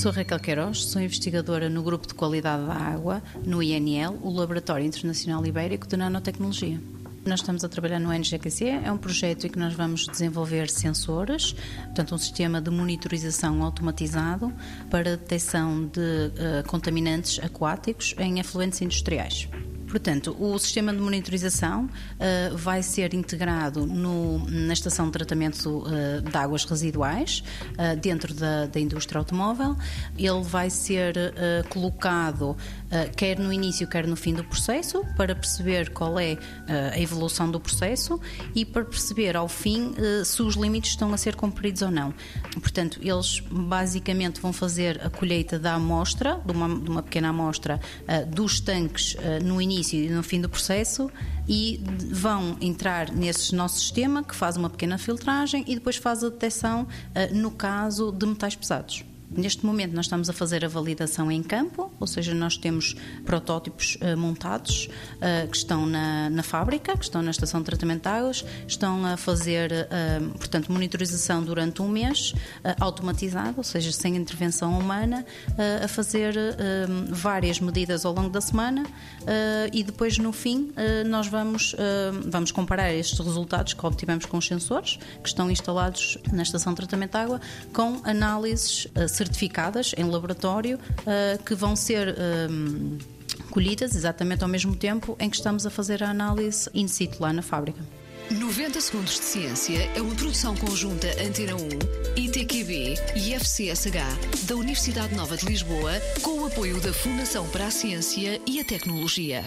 Sou Raquel Queiroz, sou investigadora no Grupo de Qualidade da Água, no INL, o Laboratório Internacional Ibérico de Nanotecnologia. Nós estamos a trabalhar no NGQC, é um projeto em que nós vamos desenvolver sensores, portanto, um sistema de monitorização automatizado para detecção de uh, contaminantes aquáticos em efluentes industriais. Portanto, o sistema de monitorização uh, vai ser integrado no, na estação de tratamento uh, de águas residuais, uh, dentro da, da, indústria automóvel. Ele vai ser colocado quer no início, quer no fim do processo, para perceber qual é a evolução do processo e para perceber ao fim se os limites estão a ser cumpridos ou não. Portanto, eles basicamente vão fazer a colheita da amostra, de uma, de uma pequena amostra, dos tanques no início início e no fim do processo e vão entrar nesse nosso sistema que faz uma pequena filtragem e depois faz a detecção uh, no caso de metais pesados. Neste momento nós estamos a fazer a validação em campo, ou seja, nós temos protótipos uh, montados uh, que estão na, na, fábrica, que estão na estação de tratamento de águas, estão a fazer, uh, portanto, monitorização durante um mês, automatizado, ou seja, sem intervenção humana, a fazer várias medidas ao longo da semana e depois no fim nós vamos, vamos comparar estes resultados que obtivemos com os sensores que estão instalados na estação de tratamento de água com análises certificadas em laboratório uh, que vão ser. Um, eh, colhidas exatamente ao mesmo tempo em que estamos a fazer a análise in situ lá na fábrica. 90 Segundos de Ciência é uma produção conjunta Antena 1, ITQB e FCSH da Universidade Nova de Lisboa, com o apoio da Fundação para a Ciência e a Tecnologia.